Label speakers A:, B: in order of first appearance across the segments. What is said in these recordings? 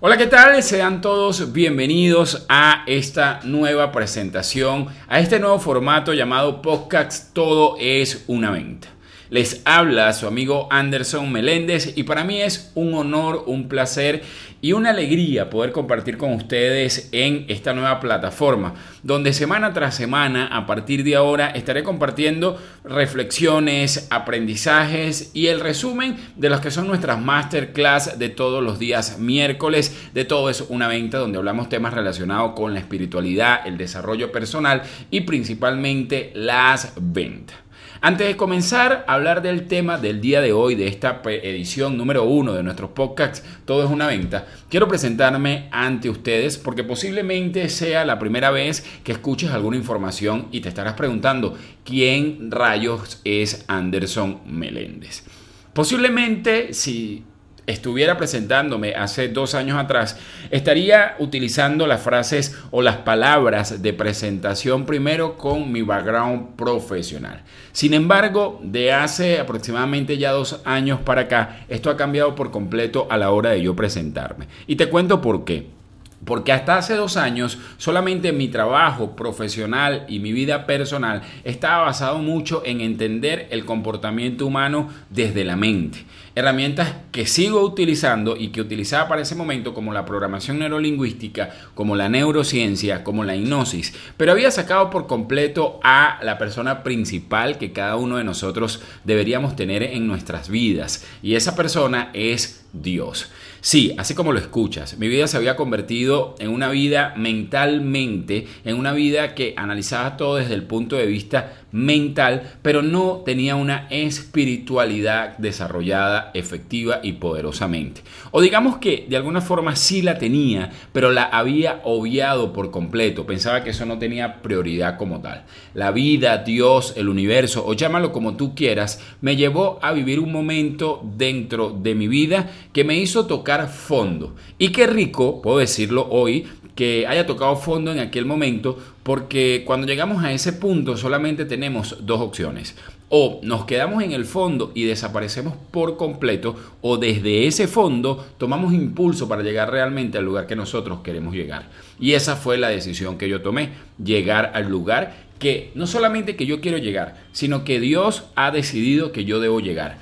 A: Hola, ¿qué tal? Sean todos bienvenidos a esta nueva presentación, a este nuevo formato llamado Podcast Todo es una venta. Les habla su amigo Anderson Meléndez y para mí es un honor, un placer y una alegría poder compartir con ustedes en esta nueva plataforma, donde semana tras semana, a partir de ahora, estaré compartiendo reflexiones, aprendizajes y el resumen de los que son nuestras masterclass de todos los días miércoles. De todo es una venta donde hablamos temas relacionados con la espiritualidad, el desarrollo personal y principalmente las ventas. Antes de comenzar a hablar del tema del día de hoy, de esta edición número uno de nuestros podcasts, Todo es una venta, quiero presentarme ante ustedes porque posiblemente sea la primera vez que escuches alguna información y te estarás preguntando, ¿quién rayos es Anderson Meléndez? Posiblemente si estuviera presentándome hace dos años atrás, estaría utilizando las frases o las palabras de presentación primero con mi background profesional. Sin embargo, de hace aproximadamente ya dos años para acá, esto ha cambiado por completo a la hora de yo presentarme. Y te cuento por qué. Porque hasta hace dos años solamente mi trabajo profesional y mi vida personal estaba basado mucho en entender el comportamiento humano desde la mente. Herramientas que sigo utilizando y que utilizaba para ese momento como la programación neurolingüística, como la neurociencia, como la hipnosis. Pero había sacado por completo a la persona principal que cada uno de nosotros deberíamos tener en nuestras vidas. Y esa persona es Dios. Sí, así como lo escuchas, mi vida se había convertido en una vida mentalmente, en una vida que analizaba todo desde el punto de vista mental, pero no tenía una espiritualidad desarrollada, efectiva y poderosamente. O digamos que de alguna forma sí la tenía, pero la había obviado por completo. Pensaba que eso no tenía prioridad como tal. La vida, Dios, el universo, o llámalo como tú quieras, me llevó a vivir un momento dentro de mi vida que me hizo tocar fondo. Y qué rico, puedo decirlo hoy, que haya tocado fondo en aquel momento, porque cuando llegamos a ese punto solamente tenemos dos opciones. O nos quedamos en el fondo y desaparecemos por completo, o desde ese fondo tomamos impulso para llegar realmente al lugar que nosotros queremos llegar. Y esa fue la decisión que yo tomé, llegar al lugar que no solamente que yo quiero llegar, sino que Dios ha decidido que yo debo llegar.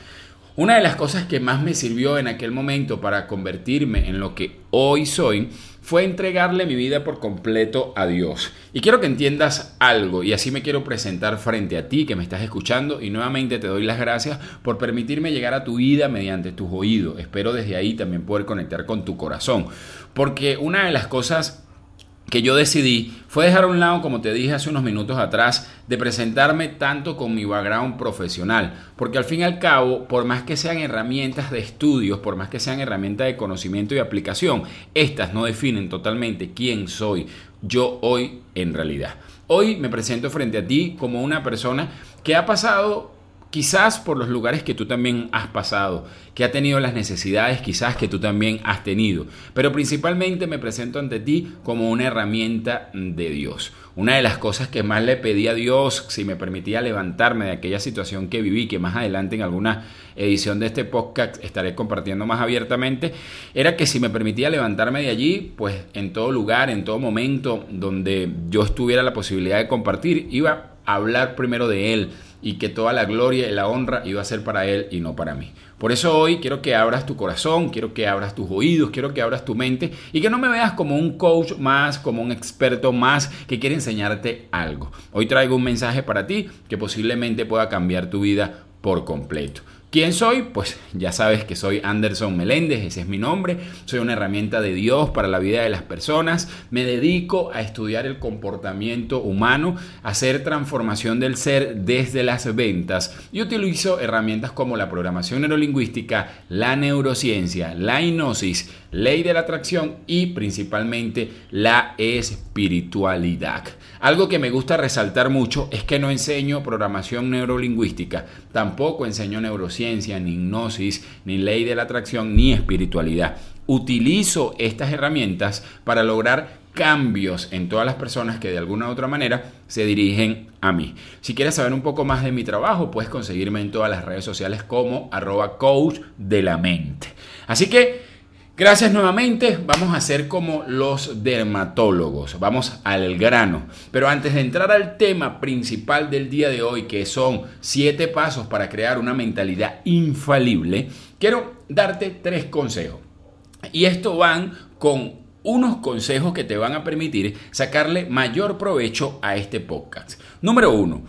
A: Una de las cosas que más me sirvió en aquel momento para convertirme en lo que hoy soy fue entregarle mi vida por completo a Dios. Y quiero que entiendas algo y así me quiero presentar frente a ti que me estás escuchando y nuevamente te doy las gracias por permitirme llegar a tu vida mediante tus oídos. Espero desde ahí también poder conectar con tu corazón. Porque una de las cosas que yo decidí fue dejar a un lado, como te dije hace unos minutos atrás, de presentarme tanto con mi background profesional, porque al fin y al cabo, por más que sean herramientas de estudios, por más que sean herramientas de conocimiento y aplicación, estas no definen totalmente quién soy yo hoy en realidad. Hoy me presento frente a ti como una persona que ha pasado quizás por los lugares que tú también has pasado, que ha tenido las necesidades quizás que tú también has tenido, pero principalmente me presento ante ti como una herramienta de Dios. Una de las cosas que más le pedí a Dios, si me permitía levantarme de aquella situación que viví, que más adelante en alguna edición de este podcast estaré compartiendo más abiertamente, era que si me permitía levantarme de allí, pues en todo lugar, en todo momento donde yo estuviera la posibilidad de compartir, iba a hablar primero de Él, y que toda la gloria y la honra iba a ser para Él y no para mí. Por eso hoy quiero que abras tu corazón, quiero que abras tus oídos, quiero que abras tu mente y que no me veas como un coach más, como un experto más que quiere enseñarte algo. Hoy traigo un mensaje para ti que posiblemente pueda cambiar tu vida por completo. ¿Quién soy? Pues ya sabes que soy Anderson Meléndez, ese es mi nombre. Soy una herramienta de Dios para la vida de las personas. Me dedico a estudiar el comportamiento humano, a hacer transformación del ser desde las ventas y utilizo herramientas como la programación neurolingüística, la neurociencia, la hipnosis, ley de la atracción y principalmente la espiritualidad. Algo que me gusta resaltar mucho es que no enseño programación neurolingüística, tampoco enseño neurociencia, ni hipnosis, ni ley de la atracción, ni espiritualidad. Utilizo estas herramientas para lograr cambios en todas las personas que de alguna u otra manera se dirigen a mí. Si quieres saber un poco más de mi trabajo, puedes conseguirme en todas las redes sociales como arroba de la mente. Así que Gracias nuevamente. Vamos a hacer como los dermatólogos. Vamos al grano. Pero antes de entrar al tema principal del día de hoy, que son siete pasos para crear una mentalidad infalible, quiero darte tres consejos. Y esto van con unos consejos que te van a permitir sacarle mayor provecho a este podcast. Número uno,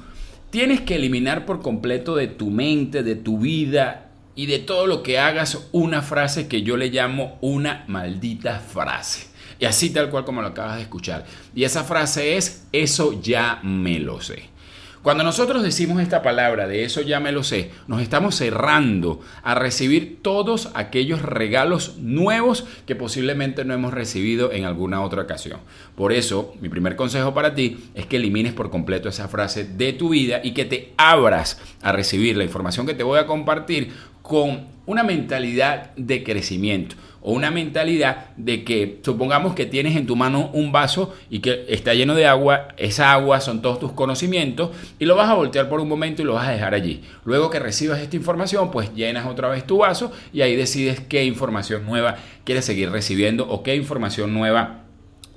A: tienes que eliminar por completo de tu mente, de tu vida y de todo lo que hagas una frase que yo le llamo una maldita frase. Y así tal cual como lo acabas de escuchar. Y esa frase es, eso ya me lo sé. Cuando nosotros decimos esta palabra, de eso ya me lo sé, nos estamos cerrando a recibir todos aquellos regalos nuevos que posiblemente no hemos recibido en alguna otra ocasión. Por eso, mi primer consejo para ti es que elimines por completo esa frase de tu vida y que te abras a recibir la información que te voy a compartir con una mentalidad de crecimiento o una mentalidad de que supongamos que tienes en tu mano un vaso y que está lleno de agua, esa agua son todos tus conocimientos y lo vas a voltear por un momento y lo vas a dejar allí. Luego que recibas esta información, pues llenas otra vez tu vaso y ahí decides qué información nueva quieres seguir recibiendo o qué información nueva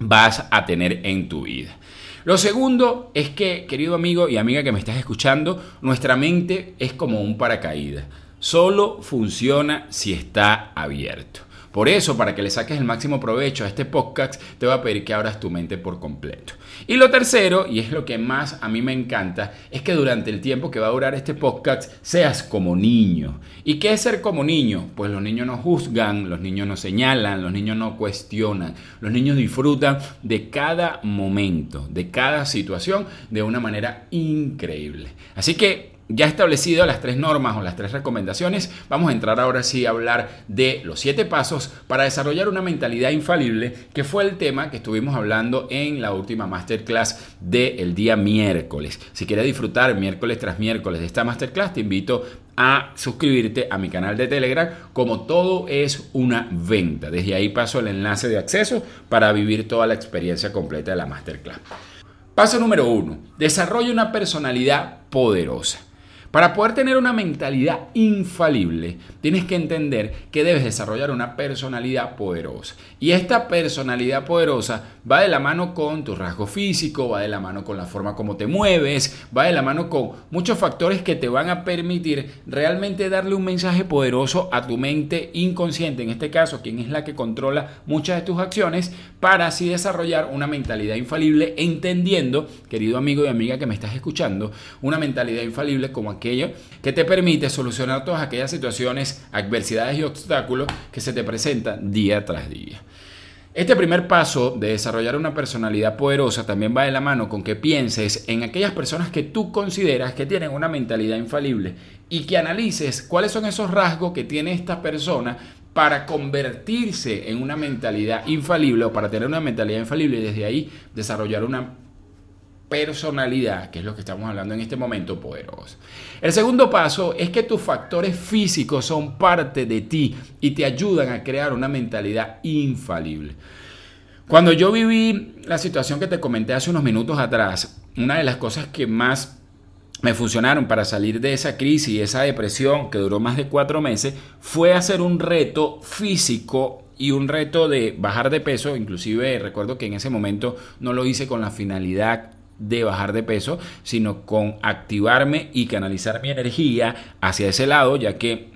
A: vas a tener en tu vida. Lo segundo es que, querido amigo y amiga que me estás escuchando, nuestra mente es como un paracaídas solo funciona si está abierto. Por eso, para que le saques el máximo provecho a este podcast, te voy a pedir que abras tu mente por completo. Y lo tercero, y es lo que más a mí me encanta, es que durante el tiempo que va a durar este podcast seas como niño. ¿Y qué es ser como niño? Pues los niños no juzgan, los niños no señalan, los niños no cuestionan, los niños disfrutan de cada momento, de cada situación de una manera increíble. Así que ya establecido las tres normas o las tres recomendaciones, vamos a entrar ahora sí a hablar de los siete pasos para desarrollar una mentalidad infalible, que fue el tema que estuvimos hablando en la última masterclass del día miércoles. Si quieres disfrutar miércoles tras miércoles de esta masterclass, te invito a suscribirte a mi canal de Telegram, como todo es una venta. Desde ahí paso el enlace de acceso para vivir toda la experiencia completa de la masterclass. Paso número uno, desarrolla una personalidad poderosa. Para poder tener una mentalidad infalible, tienes que entender que debes desarrollar una personalidad poderosa. Y esta personalidad poderosa va de la mano con tu rasgo físico, va de la mano con la forma como te mueves, va de la mano con muchos factores que te van a permitir realmente darle un mensaje poderoso a tu mente inconsciente, en este caso, quien es la que controla muchas de tus acciones, para así desarrollar una mentalidad infalible, entendiendo, querido amigo y amiga que me estás escuchando, una mentalidad infalible como aquello que te permite solucionar todas aquellas situaciones, adversidades y obstáculos que se te presentan día tras día. Este primer paso de desarrollar una personalidad poderosa también va de la mano con que pienses en aquellas personas que tú consideras que tienen una mentalidad infalible y que analices cuáles son esos rasgos que tiene esta persona para convertirse en una mentalidad infalible o para tener una mentalidad infalible y desde ahí desarrollar una personalidad, que es lo que estamos hablando en este momento, poderosa. El segundo paso es que tus factores físicos son parte de ti y te ayudan a crear una mentalidad infalible. Cuando yo viví la situación que te comenté hace unos minutos atrás, una de las cosas que más me funcionaron para salir de esa crisis y esa depresión que duró más de cuatro meses fue hacer un reto físico y un reto de bajar de peso. Inclusive recuerdo que en ese momento no lo hice con la finalidad de bajar de peso, sino con activarme y canalizar mi energía hacia ese lado, ya que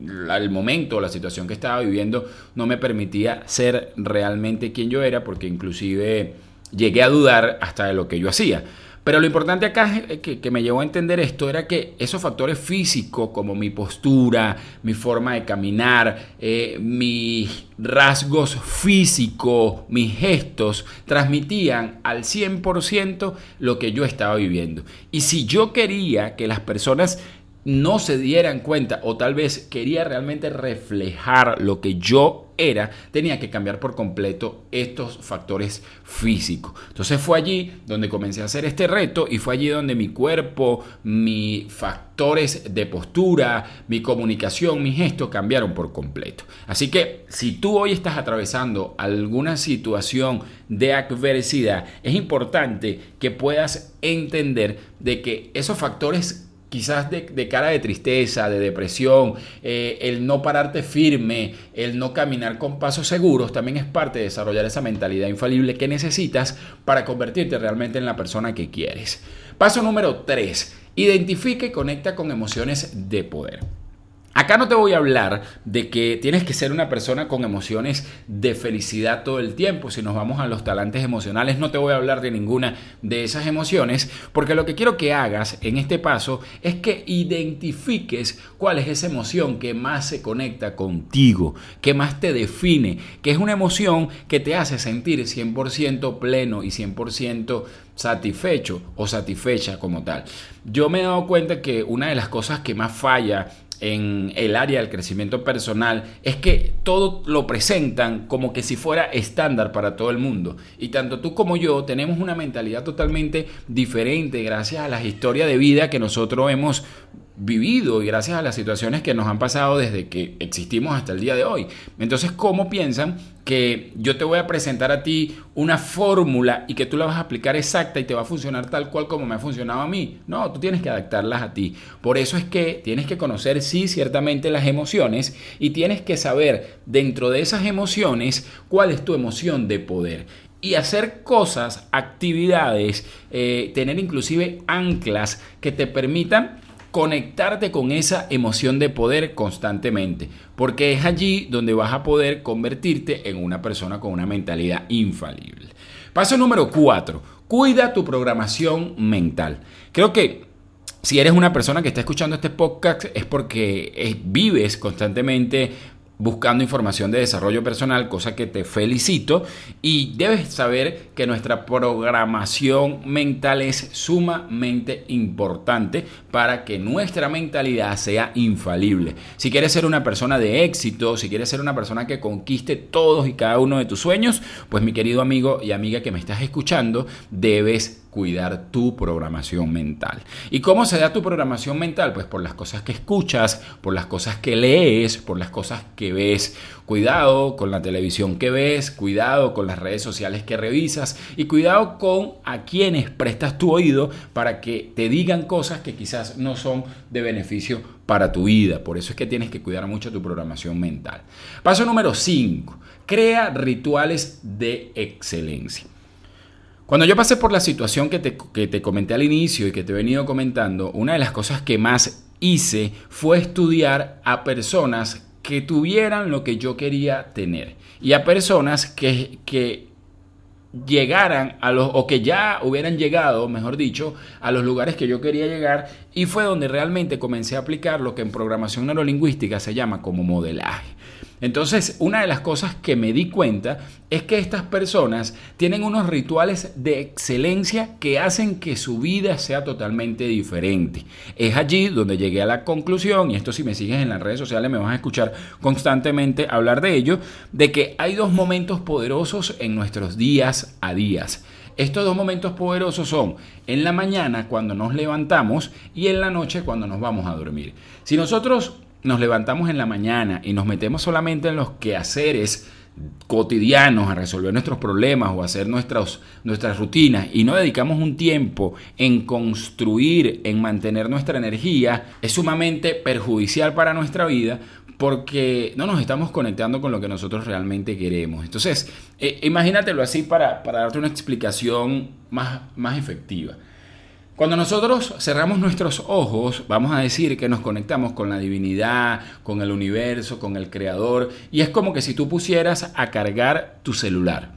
A: el momento, la situación que estaba viviendo no me permitía ser realmente quien yo era, porque inclusive llegué a dudar hasta de lo que yo hacía. Pero lo importante acá que, que, me llevó a entender esto era que esos factores físicos como mi postura, mi forma de caminar, eh, mis rasgos físicos, mis gestos, transmitían al 100% lo que yo estaba viviendo. Y si yo quería que las personas no se dieran cuenta o tal vez quería realmente reflejar lo que yo era, tenía que cambiar por completo estos factores físicos. Entonces fue allí donde comencé a hacer este reto y fue allí donde mi cuerpo, mis factores de postura, mi comunicación, mi gesto cambiaron por completo. Así que si tú hoy estás atravesando alguna situación de adversidad, es importante que puedas entender de que esos factores quizás de, cara de tristeza, de depresión, eh, el no pararte firme, el no caminar con pasos seguros, también es parte de desarrollar esa mentalidad infalible que necesitas para convertirte realmente en la persona que quieres. Paso número 3. Identifica y conecta con emociones de poder. Acá no te voy a hablar de que tienes que ser una persona con emociones de felicidad todo el tiempo. Si nos vamos a los talantes emocionales, no te voy a hablar de ninguna de esas emociones, porque lo que quiero que hagas en este paso es que identifiques cuál es esa emoción que más se conecta contigo, que más te define, que es una emoción que te hace sentir 100% pleno y 100% satisfecho o satisfecha como tal. Yo me he dado cuenta que una de las cosas que más falla en el área del crecimiento personal es que todo lo presentan como que si fuera estándar para todo el mundo. Y tanto tú como yo tenemos una mentalidad totalmente diferente gracias a las historias de vida que nosotros hemos vivido y gracias a las situaciones que nos han pasado desde que existimos hasta el día de hoy. Entonces, ¿cómo piensan que yo te voy a presentar a ti una fórmula y que tú la vas a aplicar exacta y te va a funcionar tal cual como me ha funcionado a mí? No, tú tienes que adaptarlas a ti. Por eso es que tienes que conocer, sí, ciertamente las emociones y tienes que saber dentro de esas emociones cuál es tu emoción de poder y hacer cosas, actividades, eh, tener inclusive anclas que te permitan conectarte con esa emoción de poder constantemente, porque es allí donde vas a poder convertirte en una persona con una mentalidad infalible. Paso número 4, cuida tu programación mental. Creo que si eres una persona que está escuchando este podcast es porque eh, vives constantemente buscando información de desarrollo personal, cosa que te felicito. Y debes saber que nuestra programación mental es sumamente importante para que nuestra mentalidad sea infalible. Si quieres ser una persona de éxito, si quieres ser una persona que conquiste todos y cada uno de tus sueños, pues mi querido amigo y amiga que me estás escuchando, debes cuidar tu programación mental. ¿Y cómo se da tu programación mental? Pues por las cosas que escuchas, por las cosas que lees, por las cosas que ves. Cuidado con la televisión que ves, cuidado con las redes sociales que revisas y cuidado con a quienes prestas tu oído para que te digan cosas que quizás no son de beneficio para tu vida. Por eso es que tienes que cuidar mucho tu programación mental. Paso número 5. Crea rituales de excelencia. Cuando yo pasé por la situación que te, que te, comenté al inicio y que te he venido comentando, una de las cosas que más hice fue estudiar a personas que tuvieran lo que yo quería tener y a personas que, que llegaran a los, o que ya hubieran llegado, mejor dicho, a los lugares que yo quería llegar y fue donde realmente comencé a aplicar lo que en programación neurolingüística se llama como modelaje. Entonces, una de las cosas que me di cuenta es que estas personas tienen unos rituales de excelencia que hacen que su vida sea totalmente diferente. Es allí donde llegué a la conclusión, y esto si me sigues en las redes sociales me vas a escuchar constantemente hablar de ello, de que hay dos momentos poderosos en nuestros días a días. Estos dos momentos poderosos son en la mañana cuando nos levantamos y en la noche cuando nos vamos a dormir. Si nosotros nos levantamos en la mañana y nos metemos solamente en los quehaceres cotidianos a resolver nuestros problemas o hacer nuestras, nuestras rutinas y no dedicamos un tiempo en construir, en mantener nuestra energía, es sumamente perjudicial para nuestra vida porque no nos estamos conectando con lo que nosotros realmente queremos. Entonces, eh, imagínatelo así para, para, darte una explicación más, más efectiva. Cuando nosotros cerramos nuestros ojos, vamos a decir que nos conectamos con la divinidad, con el universo, con el creador, y es como que si tú pusieras a cargar tu celular.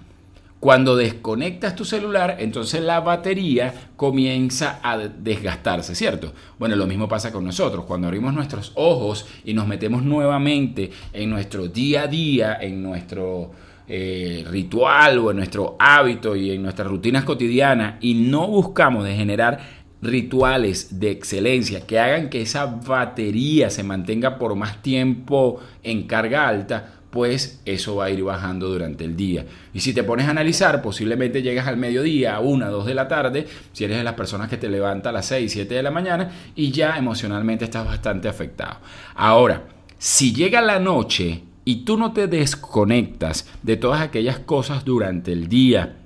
A: Cuando desconectas tu celular, entonces la batería comienza a desgastarse, ¿cierto? Bueno, lo mismo pasa con nosotros. Cuando abrimos nuestros ojos y nos metemos nuevamente en nuestro día a día, en nuestro eh, ritual o en nuestro hábito y en nuestras rutinas cotidianas y no buscamos de generar rituales de excelencia que hagan que esa batería se mantenga por más tiempo en carga alta, pues eso va a ir bajando durante el día. Y si te pones a analizar, posiblemente llegas al mediodía, a una, dos de la tarde, si eres de las personas que te levanta a las 6, 7 de la mañana y ya emocionalmente estás bastante afectado. Ahora, si llega la noche y tú no te desconectas de todas aquellas cosas durante el día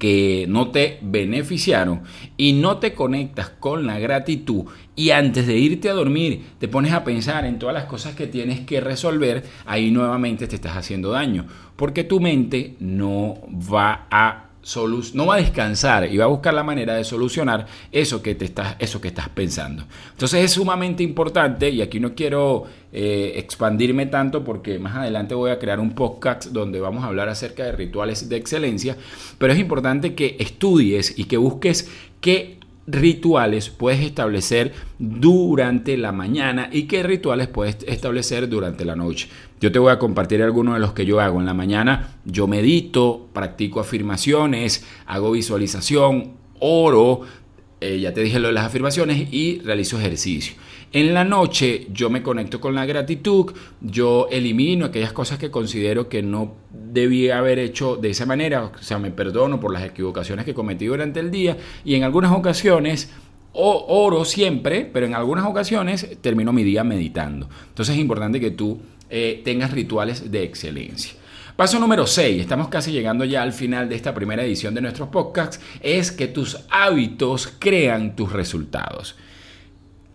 A: que no te beneficiaron y no te conectas con la gratitud y antes de irte a dormir te pones a pensar en todas las cosas que tienes que resolver, ahí nuevamente te estás haciendo daño, porque tu mente no va a no va a descansar y va a buscar la manera de solucionar eso que, te estás, eso que estás pensando. Entonces es sumamente importante y aquí no quiero eh, expandirme tanto porque más adelante voy a crear un podcast donde vamos a hablar acerca de rituales de excelencia, pero es importante que estudies y que busques qué rituales puedes establecer durante la mañana y qué rituales puedes establecer durante la noche. Yo te voy a compartir algunos de los que yo hago. En la mañana yo medito, practico afirmaciones, hago visualización, oro, eh, ya te dije lo de las afirmaciones y realizo ejercicio. En la noche yo me conecto con la gratitud, yo elimino aquellas cosas que considero que no debía haber hecho de esa manera, o sea, me perdono por las equivocaciones que cometí durante el día y en algunas ocasiones oro siempre, pero en algunas ocasiones termino mi día meditando. Entonces es importante que tú eh, tengas rituales de excelencia. Paso número 6, estamos casi llegando ya al final de esta primera edición de nuestros podcasts, es que tus hábitos crean tus resultados.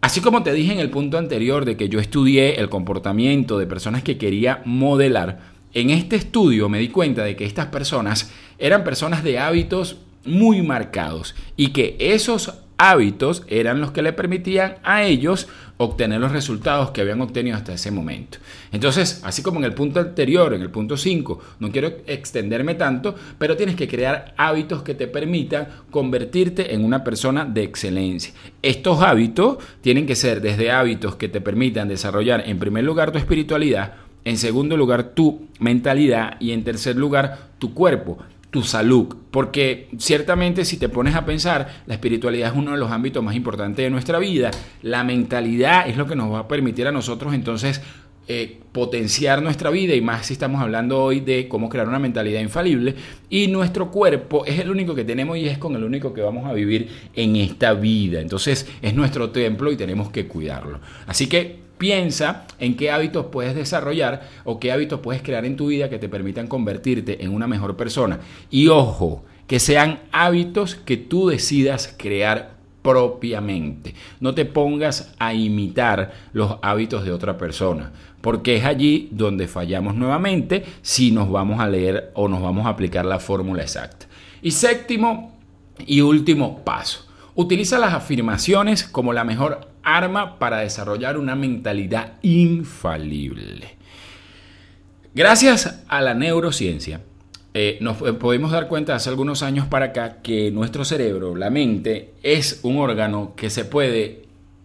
A: Así como te dije en el punto anterior de que yo estudié el comportamiento de personas que quería modelar, en este estudio me di cuenta de que estas personas eran personas de hábitos muy marcados y que esos hábitos eran los que le permitían a ellos obtener los resultados que habían obtenido hasta ese momento. Entonces, así como en el punto anterior, en el punto 5, no quiero extenderme tanto, pero tienes que crear hábitos que te permitan convertirte en una persona de excelencia. Estos hábitos tienen que ser desde hábitos que te permitan desarrollar en primer lugar tu espiritualidad, en segundo lugar tu mentalidad y en tercer lugar tu cuerpo tu salud, porque ciertamente si te pones a pensar, la espiritualidad es uno de los ámbitos más importantes de nuestra vida, la mentalidad es lo que nos va a permitir a nosotros entonces eh, potenciar nuestra vida y más si estamos hablando hoy de cómo crear una mentalidad infalible. Y nuestro cuerpo es el único que tenemos y es con el único que vamos a vivir en esta vida. Entonces es nuestro templo y tenemos que cuidarlo. Así que Piensa en qué hábitos puedes desarrollar o qué hábitos puedes crear en tu vida que te permitan convertirte en una mejor persona. Y ojo, que sean hábitos que tú decidas crear propiamente. No te pongas a imitar los hábitos de otra persona, porque es allí donde fallamos nuevamente si nos vamos a leer o nos vamos a aplicar la fórmula exacta. Y séptimo y último paso. Utiliza las afirmaciones como la mejor arma para desarrollar una mentalidad infalible. Gracias a la neurociencia, eh, nos podemos dar cuenta hace algunos años para acá que nuestro cerebro, la mente, es un órgano que se puede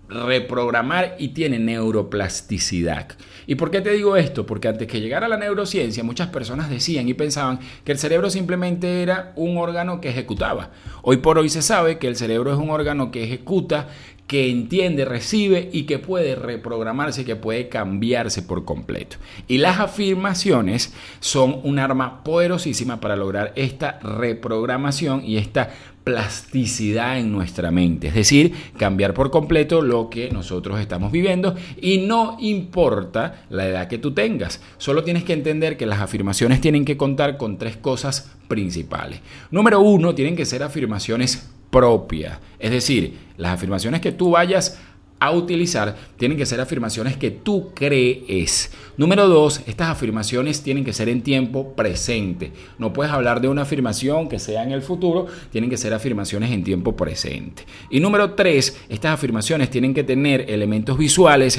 A: reprogramar y tiene neuroplasticidad. ¿Y por qué te digo esto? Porque antes que llegara la neurociencia, muchas personas decían y pensaban que el cerebro simplemente era un órgano que ejecutaba. Hoy por hoy se sabe que el cerebro es un órgano que ejecuta, que entiende, recibe y que puede reprogramarse, que puede cambiarse por completo. Y las afirmaciones son un arma poderosísima para lograr esta reprogramación y esta plasticidad en nuestra mente, es decir, cambiar por completo lo que nosotros estamos viviendo y no importa la edad que tú tengas, solo tienes que entender que las afirmaciones tienen que contar con tres cosas principales. Número uno, tienen que ser afirmaciones propia. Es decir, las afirmaciones que tú vayas a utilizar tienen que ser afirmaciones que tú crees. Número dos, estas afirmaciones tienen que ser en tiempo presente. No puedes hablar de una afirmación que sea en el futuro, tienen que ser afirmaciones en tiempo presente. Y número tres, estas afirmaciones tienen que tener elementos visuales,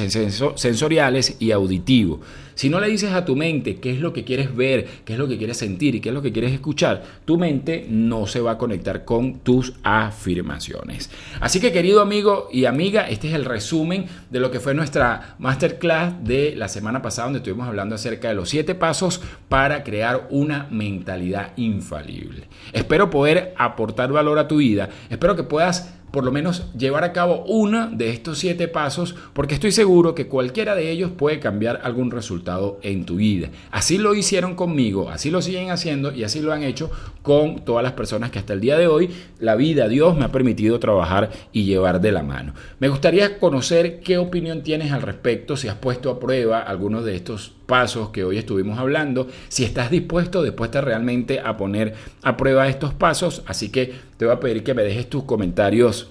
A: sensoriales y auditivos. Si no le dices a tu mente qué es lo que quieres ver, qué es lo que quieres sentir y qué es lo que quieres escuchar, tu mente no se va a conectar con tus afirmaciones. Así que querido amigo y amiga, este es el resumen de lo que fue nuestra masterclass de la semana pasada, donde estuvimos hablando acerca de los siete pasos para crear una mentalidad infalible. Espero poder aportar valor a tu vida. Espero que puedas por lo menos llevar a cabo uno de estos siete pasos porque estoy seguro que cualquiera de ellos puede cambiar algún resultado en tu vida. Así lo hicieron conmigo, así lo siguen haciendo y así lo han hecho con todas las personas que hasta el día de hoy la vida, Dios me ha permitido trabajar y llevar de la mano. Me gustaría conocer qué opinión tienes al respecto, si has puesto a prueba algunos de estos pasos que hoy estuvimos hablando, si estás dispuesto, dispuesta realmente a poner a prueba estos pasos. Así que te voy a pedir que me dejes tus comentarios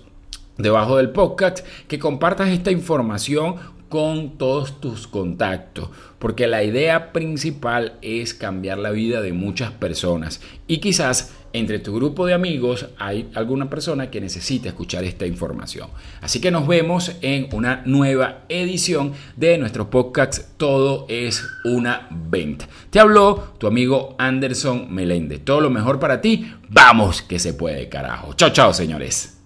A: debajo del podcast, que compartas esta información con todos tus contactos, porque la idea principal es cambiar la vida de muchas personas y quizás entre tu grupo de amigos hay alguna persona que necesite escuchar esta información. Así que nos vemos en una nueva edición de nuestro podcast Todo es una venta. Te habló tu amigo Anderson Meléndez. Todo lo mejor para ti. Vamos que se puede, carajo. Chao, chao, señores.